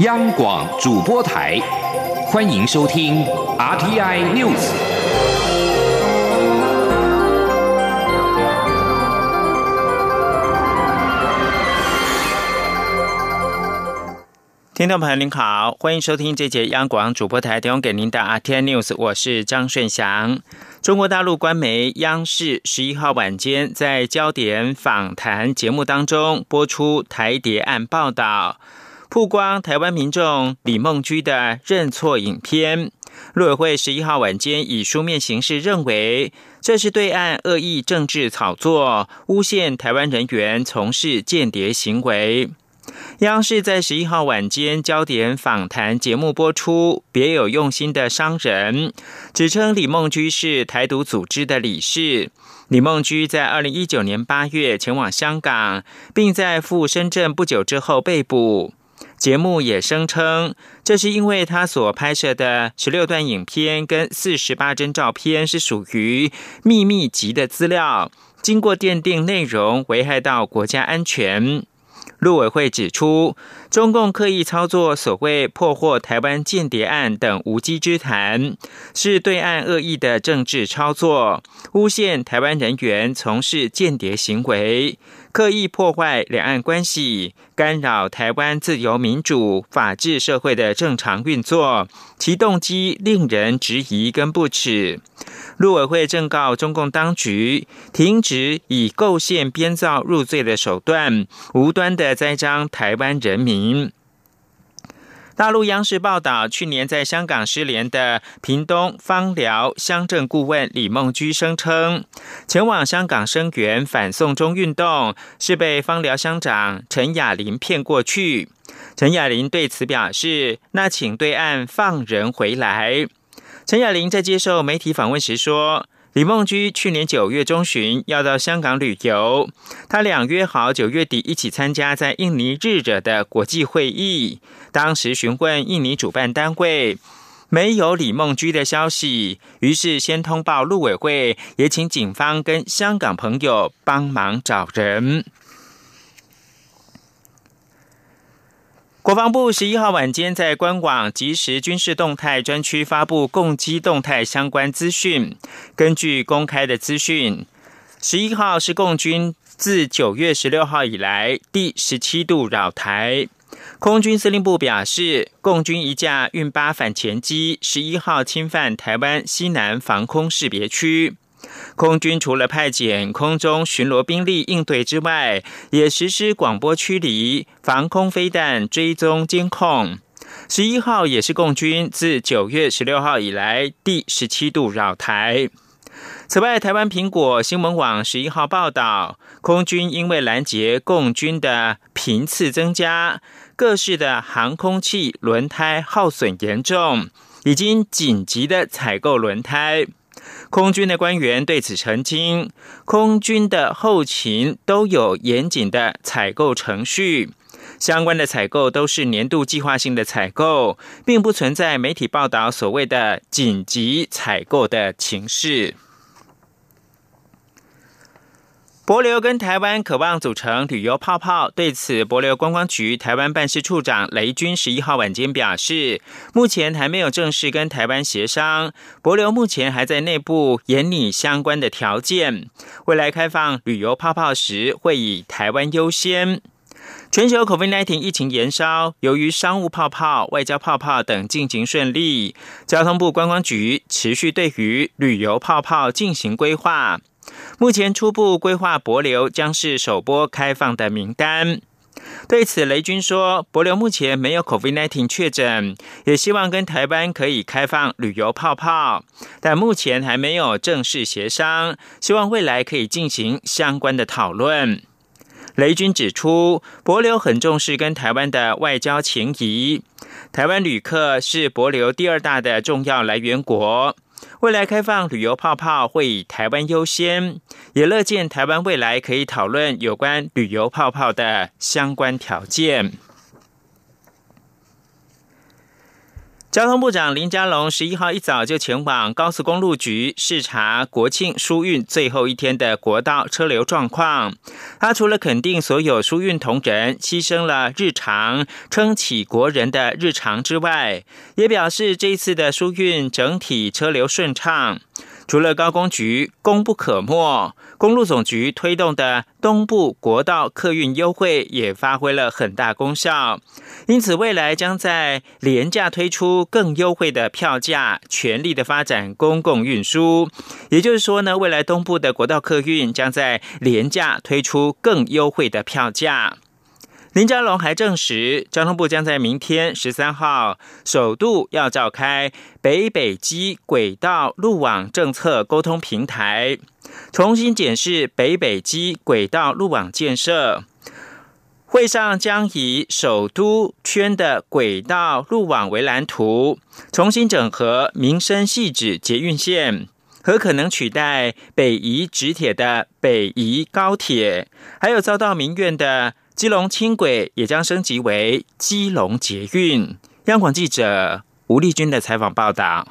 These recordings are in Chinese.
央广主播台，欢迎收听 RTI News。听众朋友您好，欢迎收听这节央广主播台提供给您的 RTI News，我是张顺祥。中国大陆官媒央视十一号晚间在焦点访谈节目当中播出台谍案报道。曝光台湾民众李梦居的认错影片，陆委会十一号晚间以书面形式认为，这是对岸恶意政治炒作，诬陷台湾人员从事间谍行为。央视在十一号晚间焦点访谈节目播出，别有用心的商人指称李梦居是台独组织的理事。李梦居在二零一九年八月前往香港，并在赴深圳不久之后被捕。节目也声称，这是因为他所拍摄的十六段影片跟四十八帧照片是属于秘密级的资料，经过鉴定内容危害到国家安全。陆委会指出，中共刻意操作所谓破获台湾间谍案等无稽之谈，是对岸恶意的政治操作，诬陷台湾人员从事间谍行为，刻意破坏两岸关系，干扰台湾自由民主法治社会的正常运作，其动机令人质疑跟不耻。陆委会正告中共当局，停止以构陷编造入罪的手段，无端的栽赃台湾人民。大陆央视报道，去年在香港失联的屏东方疗乡镇顾问李梦居声称，前往香港声援反送中运动是被方疗乡长陈雅玲骗过去。陈雅玲对此表示：“那请对岸放人回来。”陈雅玲在接受媒体访问时说：“李梦居去年九月中旬要到香港旅游，他俩约好九月底一起参加在印尼日惹的国际会议。当时询问印尼主办单位，没有李梦居的消息，于是先通报陆委会，也请警方跟香港朋友帮忙找人。”国防部十一号晚间在官网即时军事动态专区发布共机动态相关资讯。根据公开的资讯，十一号是共军自九月十六号以来第十七度扰台。空军司令部表示，共军一架运八反潜机十一号侵犯台湾西南防空识别区。空军除了派遣空中巡逻兵力应对之外，也实施广播驱离、防空飞弹追踪监控。十一号也是共军自九月十六号以来第十七度绕台。此外，台湾苹果新闻网十一号报道，空军因为拦截共军的频次增加，各式的航空器轮胎耗损严重，已经紧急的采购轮胎。空军的官员对此澄清，空军的后勤都有严谨的采购程序，相关的采购都是年度计划性的采购，并不存在媒体报道所谓的紧急采购的情势。博流跟台湾渴望组成旅游泡泡，对此，博流观光局台湾办事处长雷军十一号晚间表示，目前还没有正式跟台湾协商，博流目前还在内部研拟相关的条件，未来开放旅游泡泡时会以台湾优先。全球 COVID-19 疫情延烧，由于商务泡泡、外交泡泡等进行顺利，交通部观光局持续对于旅游泡泡进行规划。目前初步规划，博流将是首波开放的名单。对此，雷军说，博流目前没有 COVID-19 确诊，也希望跟台湾可以开放旅游泡泡，但目前还没有正式协商，希望未来可以进行相关的讨论。雷军指出，博流很重视跟台湾的外交情谊，台湾旅客是博流第二大的重要来源国。未来开放旅游泡泡会以台湾优先，也乐见台湾未来可以讨论有关旅游泡泡的相关条件。交通部长林佳龙十一号一早就前往高速公路局视察国庆疏运最后一天的国道车流状况。他除了肯定所有疏运同仁牺牲了日常撑起国人的日常之外，也表示这一次的疏运整体车流顺畅。除了高工局功不可没，公路总局推动的东部国道客运优惠也发挥了很大功效。因此，未来将在廉价推出更优惠的票价，全力的发展公共运输。也就是说呢，未来东部的国道客运将在廉价推出更优惠的票价。林佳龙还证实，交通部将在明天十三号首度要召开北北基轨道路网政策沟通平台，重新检视北北基轨道路网建设。会上将以首都圈的轨道路网为蓝图，重新整合民生细致捷运线和可能取代北宜直铁的北宜高铁，还有遭到民怨的。基隆轻轨也将升级为基隆捷运。央广记者吴丽君的采访报道。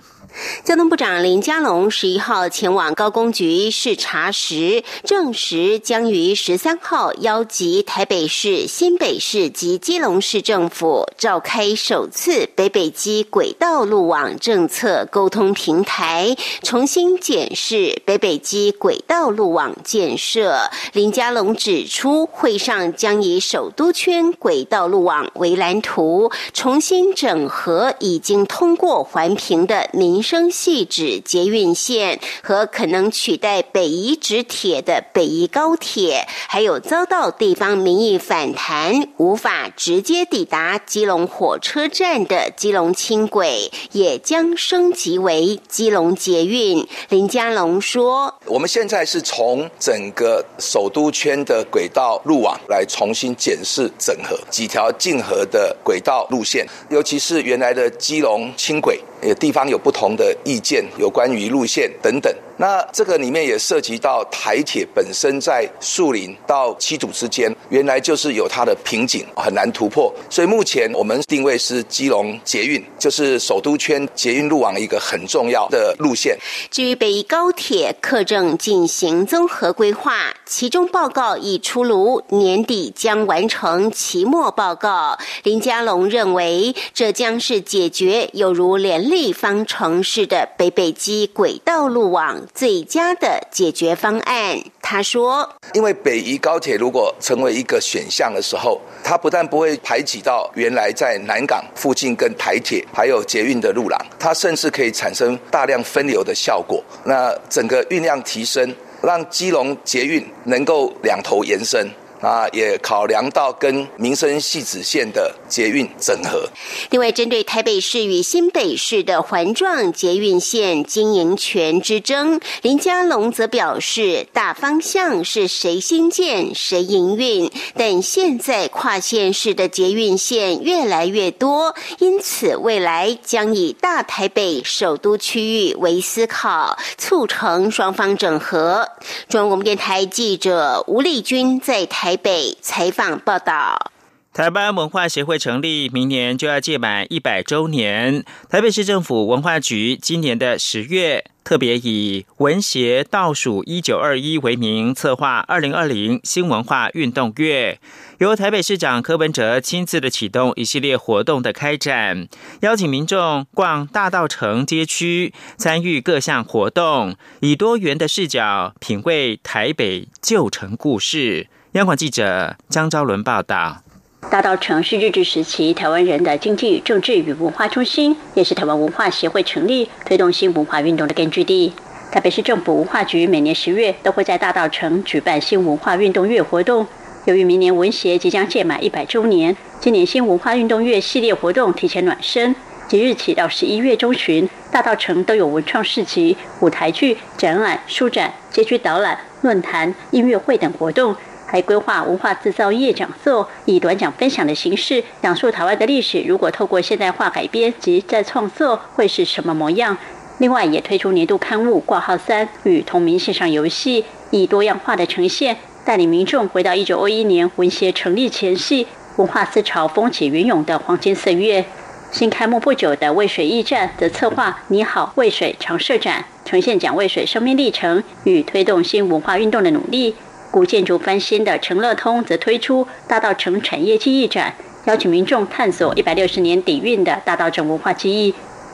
交通部长林佳龙十一号前往高工局视察时，证实将于十三号邀集台北市、新北市及基隆市政府召开首次北北基轨道路网政策沟通平台，重新检视北北基轨道路网建设。林佳龙指出，会上将以首都圈轨道路网为蓝图，重新整合已经通过环评的民。民生系指捷运线和可能取代北宜直铁的北宜高铁，还有遭到地方民意反弹无法直接抵达基隆火车站的基隆轻轨，也将升级为基隆捷运。林佳龙说：“我们现在是从整个首都圈的轨道路网来重新检视整合几条竞合的轨道路线，尤其是原来的基隆轻轨。”也地方有不同的意见，有关于路线等等。那这个里面也涉及到台铁本身在树林到七堵之间，原来就是有它的瓶颈，很难突破。所以目前我们定位是基隆捷运，就是首都圈捷运路网一个很重要的路线。至于北宜高铁，客正进行综合规划，其中报告已出炉，年底将完成期末报告。林佳龙认为，这将是解决有如联立方程式的北北基轨道路网。最佳的解决方案，他说：“因为北宜高铁如果成为一个选项的时候，它不但不会排挤到原来在南港附近跟台铁还有捷运的路廊，它甚至可以产生大量分流的效果。那整个运量提升，让基隆捷运能够两头延伸。”啊，也考量到跟民生系子线的捷运整合。另外，针对台北市与新北市的环状捷运线经营权之争，林佳龙则表示，大方向是谁新建谁营运，但现在跨县市的捷运线越来越多，因此未来将以大台北首都区域为思考，促成双方整合。中央广播电台记者吴丽君在台。台北采访报道：台湾文化协会成立，明年就要届满一百周年。台北市政府文化局今年的十月，特别以“文协倒数一九二一”为名，策划二零二零新文化运动月，由台北市长柯文哲亲自的启动一系列活动的开展，邀请民众逛大道城街区，参与各项活动，以多元的视角品味台北旧城故事。央广记者张昭伦报道：大稻城是日治时期台湾人的经济、政治与文化中心，也是台湾文化协会成立、推动新文化运动的根据地。台北市政府文化局每年十月都会在大稻城举办新文化运动月活动。由于明年文协即将届满一百周年，今年新文化运动月系列活动提前暖身，即日起到十一月中旬，大稻城都有文创市集、舞台剧、展览、书展、街区导览、论坛、音乐会等活动。还规划文化制造业讲座，以短讲分享的形式讲述台湾的历史。如果透过现代化改编及再创作，会是什么模样？另外，也推出年度刊物挂号三与同名线上游戏，以多样化的呈现，带领民众回到一九二一年文协成立前夕，文化思潮风起云涌的黄金岁月。新开幕不久的渭水驿站则策划“你好，渭水”常设展，呈现蒋渭水生命历程与推动新文化运动的努力。古建筑翻新的成乐通则推出大道城产业记忆展，邀请民众探索一百六十年底蕴的大道城文化记忆。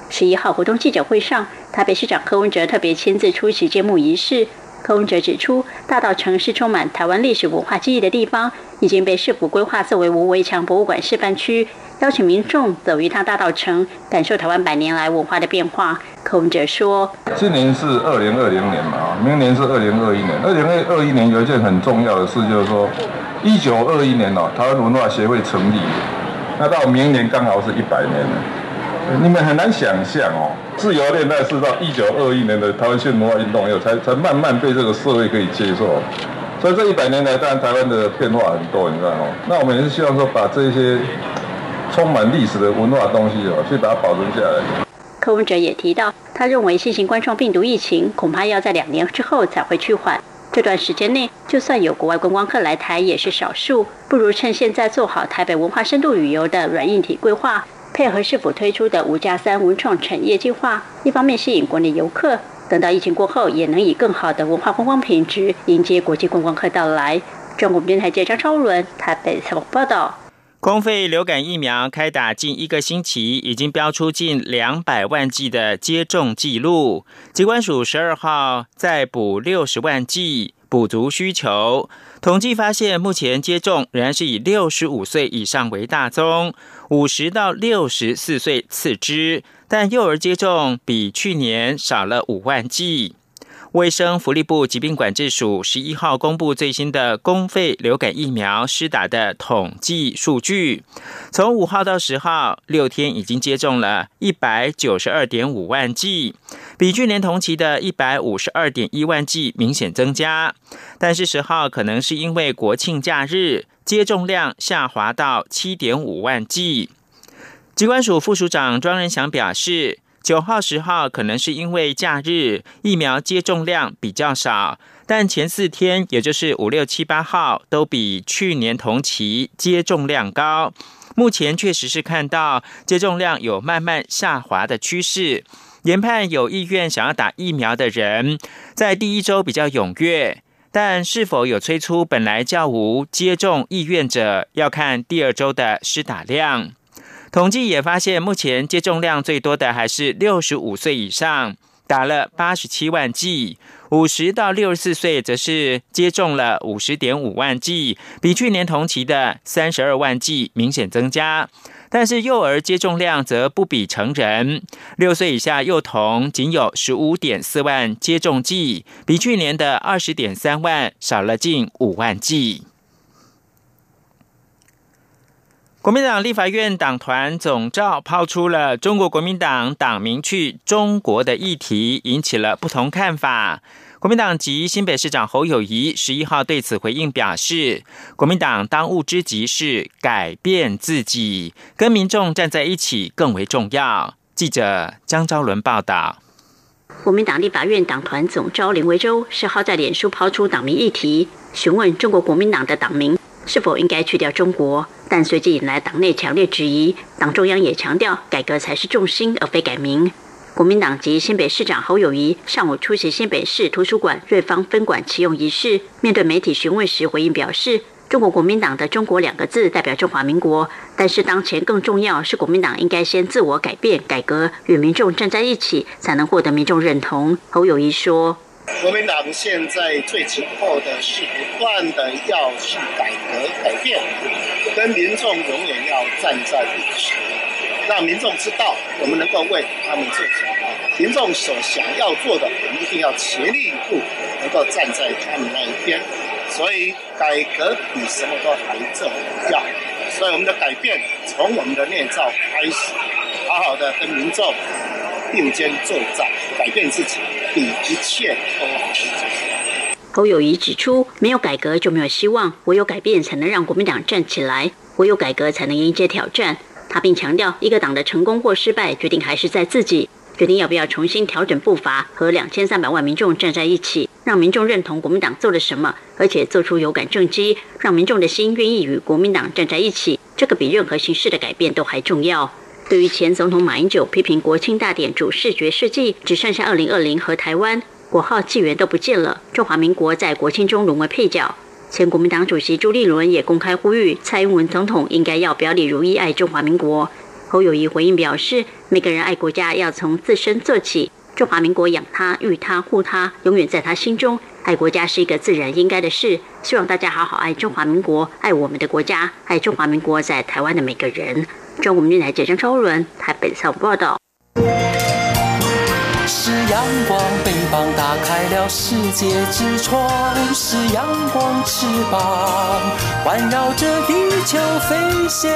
十一号活动记者会上，台北市长柯文哲特别亲自出席揭幕仪式。柯文哲指出，大道城是充满台湾历史文化记忆的地方，已经被市府规划作为无围墙博物馆示范区，邀请民众走一趟大道城，感受台湾百年来文化的变化。柯文哲说：“今年是二零二零年嘛，明年是二零二一年。二零二一年有一件很重要的事，就是说，一九二一年哦，台湾文化协会成立，那到明年刚好是一百年了。”你们很难想象哦，自由恋爱是到一九二一年的台湾新文化运动以后，才才慢慢被这个社会可以接受。所以这一百年来，当然台湾的变化很多，你知道吗？那我们也是希望说，把这些充满历史的文化东西哦，去把它保存下来。柯文哲也提到，他认为新型冠状病毒疫情恐怕要在两年之后才会趋缓。这段时间内，就算有国外观光客来台，也是少数。不如趁现在做好台北文化深度旅游的软硬体规划。配合是否推出的“五加三”文创产业计划，一方面吸引国内游客，等到疫情过后，也能以更好的文化观光品质迎接国际观光客到来。中国电台记者张超伦台北采访报道。公费流感疫苗开打近一个星期，已经标出近两百万剂的接种记录。机关署十二号再补六十万剂，补足需求。统计发现，目前接种仍然是以六十五岁以上为大宗。五十到六十四岁次之，但幼儿接种比去年少了五万剂。卫生福利部疾病管制署十一号公布最新的公费流感疫苗施打的统计数据，从五号到十号六天已经接种了一百九十二点五万剂，比去年同期的一百五十二点一万剂明显增加。但是十号可能是因为国庆假日，接种量下滑到七点五万剂。机关署副署长庄仁祥表示。九号、十号可能是因为假日疫苗接种量比较少，但前四天，也就是五六七八号，都比去年同期接种量高。目前确实是看到接种量有慢慢下滑的趋势。研判有意愿想要打疫苗的人，在第一周比较踊跃，但是否有催出本来较无接种意愿者，要看第二周的施打量。统计也发现，目前接种量最多的还是六十五岁以上，打了八十七万剂；五十到六十四岁则是接种了五十点五万剂，比去年同期的三十二万剂明显增加。但是幼儿接种量则不比成人，六岁以下幼童仅有十五点四万接种剂，比去年的二十点三万少了近五万剂。国民党立法院党团总召抛出了中国国民党党名去中国的议题，引起了不同看法。国民党籍新北市长侯友谊十一号对此回应表示，国民党当务之急是改变自己，跟民众站在一起更为重要。记者江昭伦报道。国民党立法院党团总召林维洲十号在脸书抛出党名议题，询问中国国民党的党名。是否应该去掉中国？但随即引来党内强烈质疑。党中央也强调，改革才是重心，而非改名。国民党籍新北市长侯友谊上午出席新北市图书馆瑞芳分馆启用仪式，面对媒体询问时回应表示：“中国国民党的‘中国’两个字代表中华民国，但是当前更重要是国民党应该先自我改变、改革，与民众站在一起，才能获得民众认同。”侯友谊说。国民党现在最急迫的是不断的要去改革改变，跟民众永远要站在一起，让民众知道我们能够为他们做什么。民众所想要做的，我们一定要全力以赴，能够站在他们那一边。所以改革比什么都还重要。所以我们的改变从我们的内造开始，好好的跟民众。并肩作战，改变自己，比一切都好。侯友谊指出，没有改革就没有希望，唯有改变才能让国民党站起来，唯有改革才能迎接挑战。他并强调，一个党的成功或失败，决定还是在自己，决定要不要重新调整步伐，和两千三百万民众站在一起，让民众认同国民党做了什么，而且做出有感政绩，让民众的心愿意与国民党站在一起，这个比任何形式的改变都还重要。对于前总统马英九批评国庆大典主视觉设计只剩下二零二零和台湾国号纪元都不见了，中华民国在国庆中沦为配角。前国民党主席朱立伦也公开呼吁蔡英文总统应该要表里如一，爱中华民国。侯友谊回应表示，每个人爱国家要从自身做起，中华民国养他、育他、护他，永远在他心中。爱国家是一个自然应该的事，希望大家好好爱中华民国，爱我们的国家，爱中华民国在台湾的每个人。中国电台记者超伦台北采访报道。是阳光，翅膀打开了世界之窗；是阳光，翅膀环绕着地球飞翔。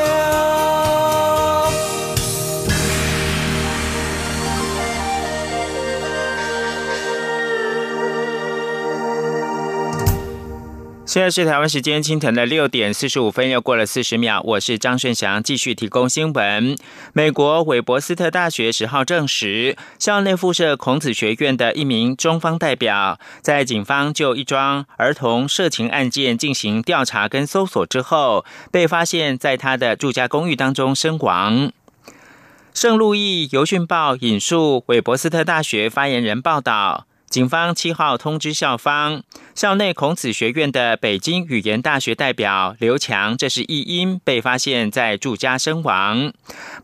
现在是台湾时间清晨的六点四十五分，又过了四十秒。我是张顺祥，继续提供新闻。美国韦伯斯特大学十号证实，校内附设孔子学院的一名中方代表，在警方就一桩儿童色情案件进行调查跟搜索之后，被发现在他的住家公寓当中身亡。圣路易邮讯报引述韦伯斯特大学发言人报道。警方七号通知校方，校内孔子学院的北京语言大学代表刘强，这是一因被发现在住家身亡。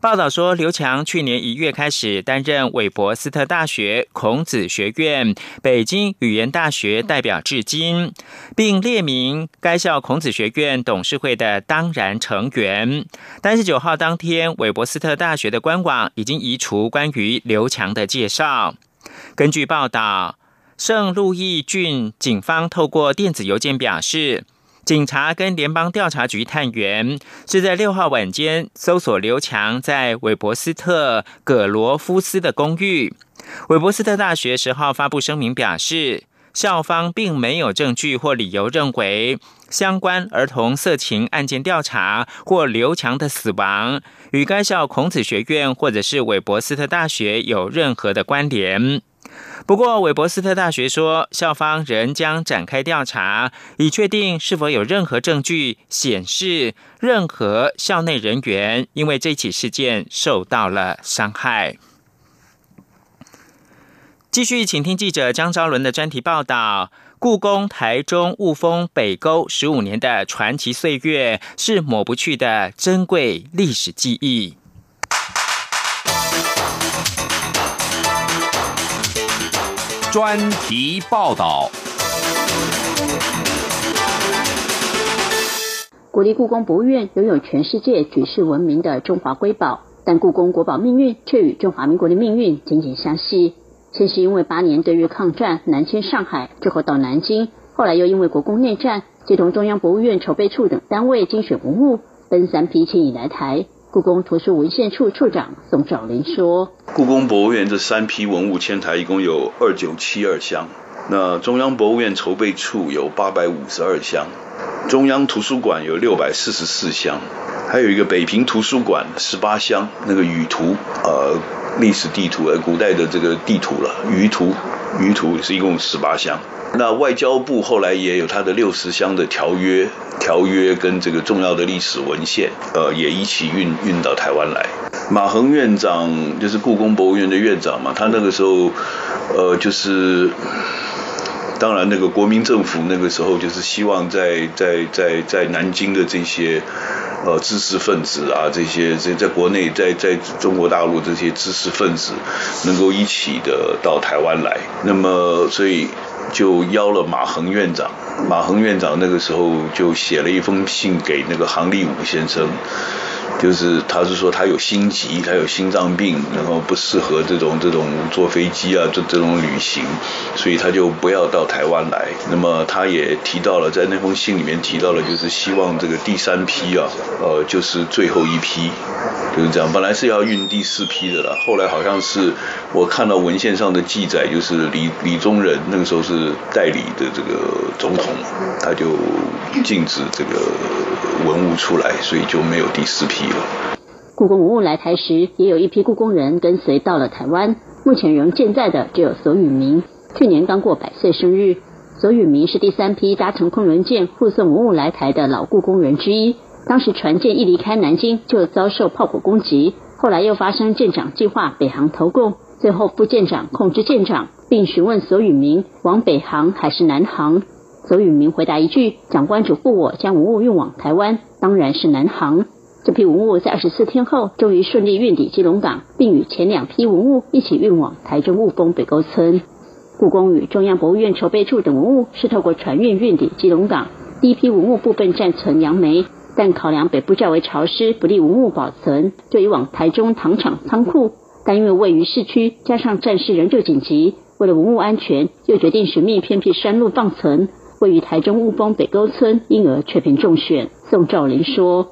报道说，刘强去年一月开始担任韦伯斯特大学孔子学院北京语言大学代表至今，并列明该校孔子学院董事会的当然成员。但是九号当天，韦伯斯特大学的官网已经移除关于刘强的介绍。根据报道，圣路易郡警方透过电子邮件表示，警察跟联邦调查局探员是在六号晚间搜索刘强在韦伯斯特葛罗夫斯的公寓。韦伯斯特大学十号发布声明表示，校方并没有证据或理由认为相关儿童色情案件调查或刘强的死亡。与该校孔子学院或者是韦伯斯特大学有任何的关联？不过，韦伯斯特大学说，校方仍将展开调查，以确定是否有任何证据显示任何校内人员因为这起事件受到了伤害。继续，请听记者张昭伦的专题报道。故宫台中雾峰北沟十五年的传奇岁月，是抹不去的珍贵历史记忆。专题报道：国立故宫博物院拥有全世界举世闻名的中华瑰宝，但故宫国宝命运却与中华民国的命运紧紧相系。先是因为八年对日抗战南迁上海，之后到南京，后来又因为国共内战，接同中央博物院筹备处等单位精选文物，分三批迁移来台。故宫图书文献处处长宋兆林说：“故宫博物院这三批文物迁台，一共有二九七二箱。那中央博物院筹备处有八百五十二箱，中央图书馆有六百四十四箱，还有一个北平图书馆十八箱，那个舆图，呃。”历史地图，呃，古代的这个地图了，舆图，舆图是一共十八箱。那外交部后来也有它的六十箱的条约，条约跟这个重要的历史文献，呃，也一起运运到台湾来。马恒院长就是故宫博物院的院长嘛，他那个时候，呃，就是，当然那个国民政府那个时候就是希望在在在在南京的这些。呃，知识分子啊，这些在在国内，在在中国大陆这些知识分子，能够一起的到台湾来，那么所以就邀了马恒院长。马恒院长那个时候就写了一封信给那个杭立武先生。就是他是说他有心疾，他有心脏病，然后不适合这种这种坐飞机啊，这这种旅行，所以他就不要到台湾来。那么他也提到了，在那封信里面提到了，就是希望这个第三批啊，呃，就是最后一批，就是这样。本来是要运第四批的了，后来好像是我看到文献上的记载，就是李李宗仁那个时候是代理的这个总统，他就禁止这个文物出来，所以就没有第四批。故宫文物来台时，也有一批故宫人跟随到了台湾。目前仍健在的只有索宇明，去年刚过百岁生日。索宇明是第三批搭乘昆仑舰护送文物来台的老故宫人之一。当时船舰一离开南京，就遭受炮火攻击，后来又发生舰长计划北航投共，最后副舰长控制舰长，并询问索允明往北航还是南航。索允明回答一句：“长官嘱咐我将文物运往台湾，当然是南航。”这批文物在二十四天后终于顺利运抵基隆港，并与前两批文物一起运往台中雾峰北沟村。故宫与中央博物院筹备处等文物是透过船运运抵基隆港。第一批文物部分暂存杨梅。但考量北部较为潮湿，不利文物保存，就以往台中糖厂仓库。但因为位于市区，加上战事仍旧紧急，为了文物安全，又决定寻觅偏僻山路放存。位于台中雾峰北沟村，因而却被中选。宋兆林说：“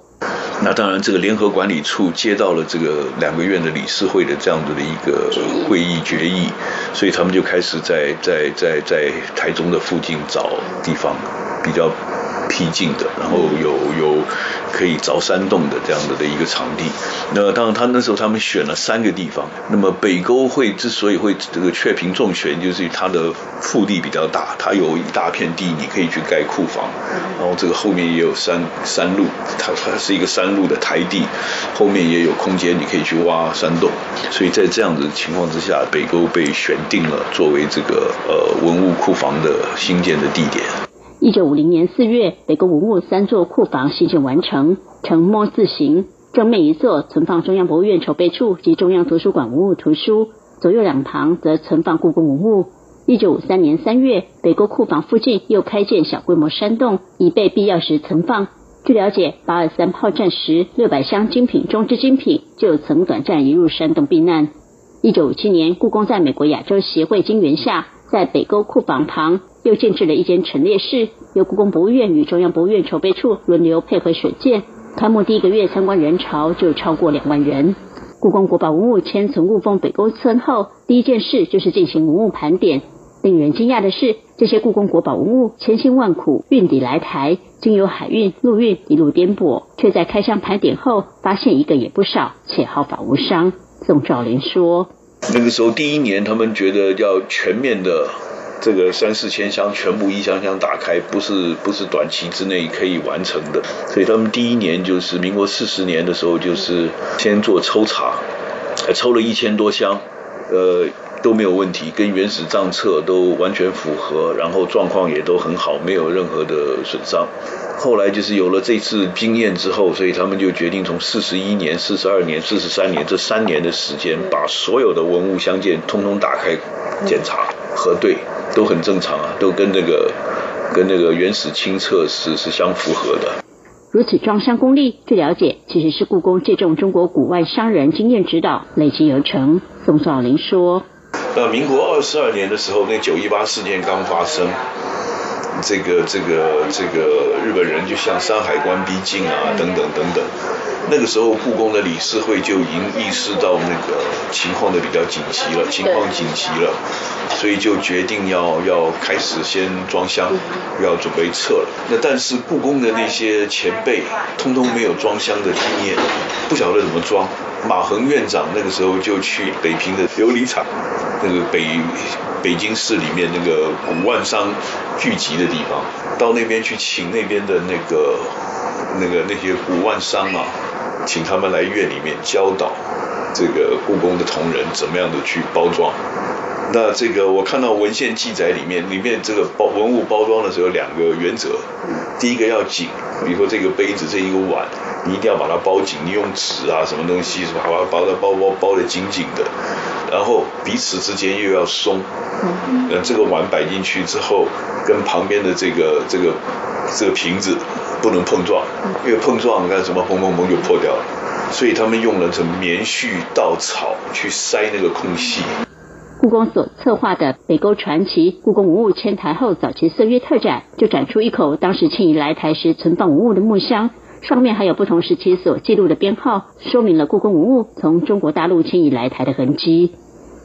那当然，这个联合管理处接到了这个两个院的理事会的这样子的一个会议决议，所以他们就开始在在在在台中的附近找地方比较。”僻静的，然后有有可以凿山洞的这样子的一个场地。那当然，他那时候他们选了三个地方。那么北沟会之所以会这个确评重选，就是它的腹地比较大，它有一大片地你可以去盖库房，然后这个后面也有山山路，它它是一个山路的台地，后面也有空间你可以去挖山洞。所以在这样子情况之下，北沟被选定了作为这个呃文物库房的新建的地点。一九五零年四月，北沟文物三座库房新建完成，呈“摸”字形。正面一座存放中央博物院筹备处及中央图书馆文物图书，左右两旁则存放故宫文物。一九五三年三月，北沟库房附近又开建小规模山洞，以备必要时存放。据了解，八二三炮战时，六百箱精品中之精品就曾短暂移入山洞避难。一九五七年，故宫在美国亚洲协会经援下，在北沟库房旁。又建置了一间陈列室，由故宫博物院与中央博物院筹备处轮流配合选建。开幕第一个月，参观人潮就超过两万人。故宫国宝文物迁存雾峰北沟村后，第一件事就是进行文物盘点。令人惊讶的是，这些故宫国宝文物千辛万苦运抵来台，经由海运、陆运一路颠簸，却在开箱盘点后，发现一个也不少，且毫发无伤。宋兆林说：“那个时候第一年，他们觉得要全面的。”这个三四千箱全部一箱箱打开，不是不是短期之内可以完成的，所以他们第一年就是民国四十年的时候，就是先做抽查，抽了一千多箱，呃都没有问题，跟原始账册都完全符合，然后状况也都很好，没有任何的损伤。后来就是有了这次经验之后，所以他们就决定从四十一年、四十二年、四十三年这三年的时间，把所有的文物相件通通打开检查核对。都很正常啊，都跟那个跟那个原始清澈是是相符合的。如此装箱功力，据了解，其实是故宫借重中国古外商人经验指导累积而成。宋少林说：“那民国二十二年的时候，那九一八事件刚发生，这个这个这个日本人就向山海关逼近啊，等等等等。”那个时候，故宫的理事会就已经意识到那个情况的比较紧急了，情况紧急了，所以就决定要要开始先装箱，要准备撤了。那但是故宫的那些前辈，通通没有装箱的经验，不晓得怎么装。马恒院长那个时候就去北平的琉璃厂，那个北北京市里面那个古万商聚集的地方，到那边去请那边的那个那个那些古万商啊。请他们来院里面教导这个故宫的同仁怎么样的去包装。那这个我看到文献记载里面，里面这个包文物包装的时候有两个原则。第一个要紧，比如说这个杯子这一个碗，你一定要把它包紧，你用纸啊什么东西是吧，把它包的包包包的紧紧的。然后彼此之间又要松。呃，这个碗摆进去之后，跟旁边的这个这个这个瓶子。不能碰撞，因为碰撞干什么？砰砰砰就破掉了。所以他们用了这棉絮、稻草去塞那个空隙。故宫所策划的北沟传奇故宫文物迁台后早期岁月特展，就展出一口当时迁移来台时存放文物的木箱，上面还有不同时期所记录的编号，说明了故宫文物从中国大陆迁移来台的痕迹。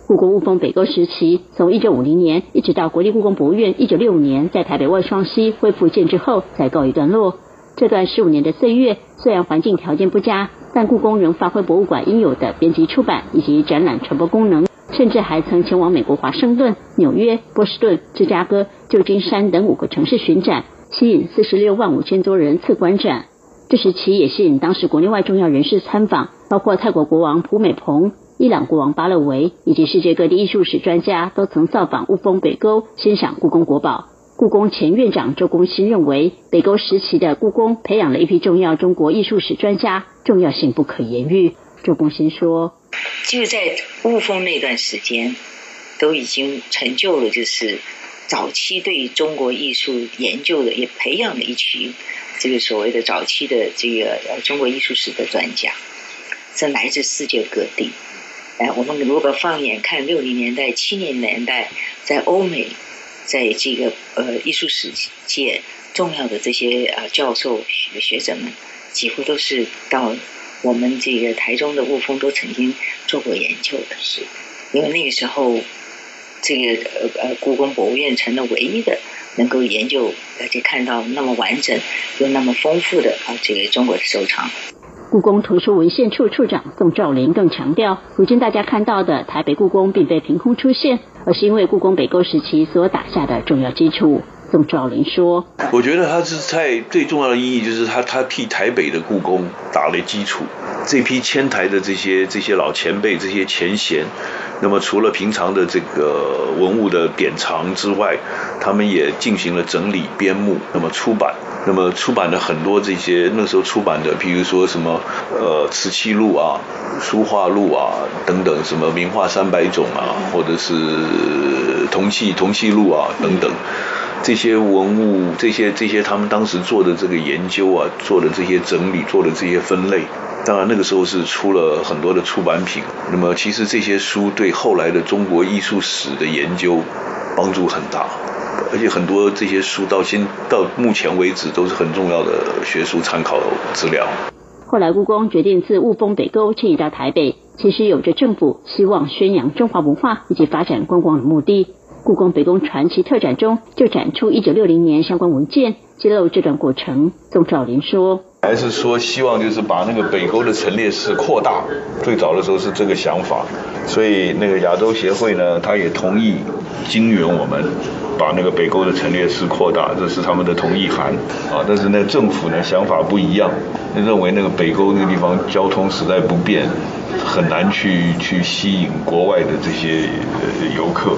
故宫雾峰北沟时期，从一九五零年一直到国立故宫博物院一九六五年在台北外双溪恢复建制后，才告一段落。这段十五年的岁月，虽然环境条件不佳，但故宫仍发挥博物馆应有的编辑出版以及展览传播功能，甚至还曾前往美国华盛顿、纽约、波士顿、芝加哥、旧金山等五个城市巡展，吸引四十六万五千多人次观展。这时期也吸引当时国内外重要人士参访，包括泰国国王普美蓬、伊朗国王巴勒维以及世界各地艺术史专家都曾造访雾峰北沟，欣赏故宫国宝。故宫前院长周公新认为，北沟时期的故宫培养了一批重要中国艺术史专家，重要性不可言喻。周公新说：“就在雾峰那段时间，都已经成就了，就是早期对中国艺术研究的，也培养了一群这个所谓的早期的这个中国艺术史的专家，这来自世界各地。哎，我们如果放眼看六零年代、七零年代，在欧美。”在这个呃艺术史界重要的这些呃教授学学者们，几乎都是到我们这个台中的雾峰都曾经做过研究的，是，因为那个时候这个呃故宫博物院成了唯一的能够研究而且看到那么完整又那么丰富的啊这个中国的收藏。故宫图书文献处处长宋兆林更强调，如今大家看到的台北故宫并非凭空出现，而是因为故宫北沟时期所打下的重要基础。宋兆林说：“我觉得它是在最重要的意义，就是他他替台北的故宫打了基础。这批迁台的这些这些老前辈、这些前贤，那么除了平常的这个文物的典藏之外，他们也进行了整理编目，那么出版。”那么出版了很多这些那时候出版的，比如说什么呃瓷器录啊、书画录啊等等，什么名画三百种啊，或者是铜器铜器录啊等等，这些文物这些这些他们当时做的这个研究啊，做的这些整理，做的这些分类，当然那个时候是出了很多的出版品。那么其实这些书对后来的中国艺术史的研究帮助很大。而且很多这些书到现到目前为止都是很重要的学术参考资料。后来故宫决定自雾峰北沟迁移到台北，其实有着政府希望宣扬中华文化以及发展观光的目的。故宫北宫传奇特展中就展出1960年相关文件，揭露这段过程。宋兆林说：“还是说希望就是把那个北沟的陈列室扩大，最早的时候是这个想法，所以那个亚洲协会呢，他也同意经援我们。”把那个北沟的陈列室扩大，这是他们的同意函啊。但是呢，政府呢想法不一样，认为那个北沟那个地方交通实在不便，很难去去吸引国外的这些呃游客，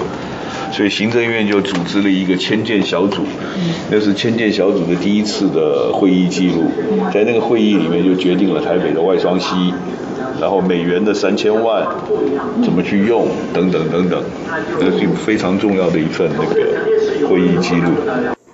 所以行政院就组织了一个迁建小组。那是迁建小组的第一次的会议记录，在那个会议里面就决定了台北的外双溪。然后美元的三千万怎么去用等等等等，这是非常重要的一份那个会议记录。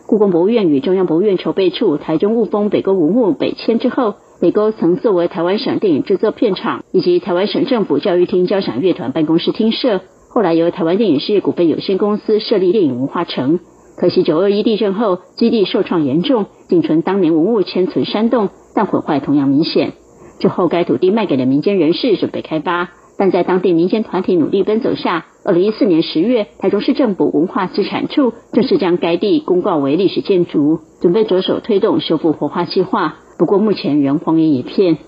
故宫博物院与中央博物院筹备处台中雾峰北沟文物北迁之后，北沟曾作为台湾省电影制作片场以及台湾省政府教育厅交响乐团办公室厅舍，后来由台湾电影事业股份有限公司设立电影文化城。可惜九二一地震后基地受创严重，仅存当年文物迁存山洞，但毁坏同样明显。之后，该土地卖给了民间人士，准备开发。但在当地民间团体努力奔走下，二零一四年十月，台中市政府文化资产处正式将该地公告为历史建筑，准备着手推动修复活化计划。不过，目前仍荒野一片。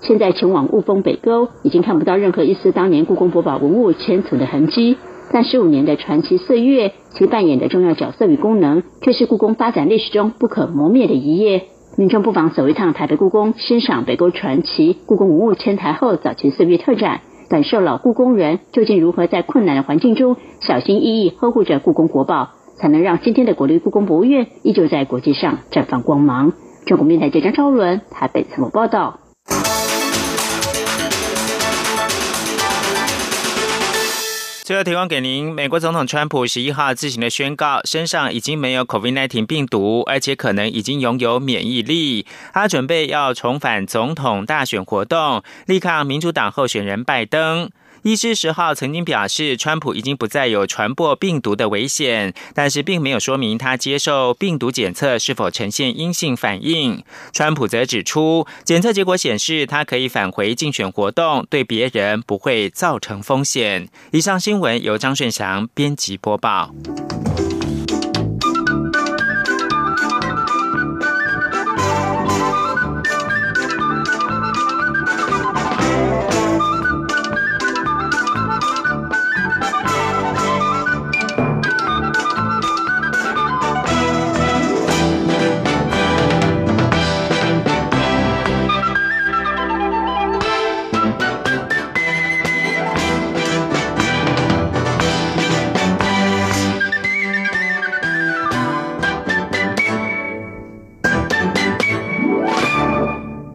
现在前往雾峰北沟，已经看不到任何一丝当年故宫博宝文物迁存的痕迹。但十五年的传奇岁月，其扮演的重要角色与功能，却是故宫发展历史中不可磨灭的一页。民众不妨走一趟台北故宫，欣赏北沟传奇、故宫文物迁台后早期岁月特展，感受老故宫人究竟如何在困难的环境中小心翼翼呵护着故宫国宝，才能让今天的国立故宫博物院依旧在国际上绽放光芒。中国面台记者张伦台北采访报道。最后提供给您，美国总统川普十一号自行的宣告，身上已经没有 COVID-19 病毒，而且可能已经拥有免疫力。他准备要重返总统大选活动，力抗民主党候选人拜登。医师十号曾经表示，川普已经不再有传播病毒的危险，但是并没有说明他接受病毒检测是否呈现阴性反应。川普则指出，检测结果显示他可以返回竞选活动，对别人不会造成风险。以上新闻由张顺祥编辑播报。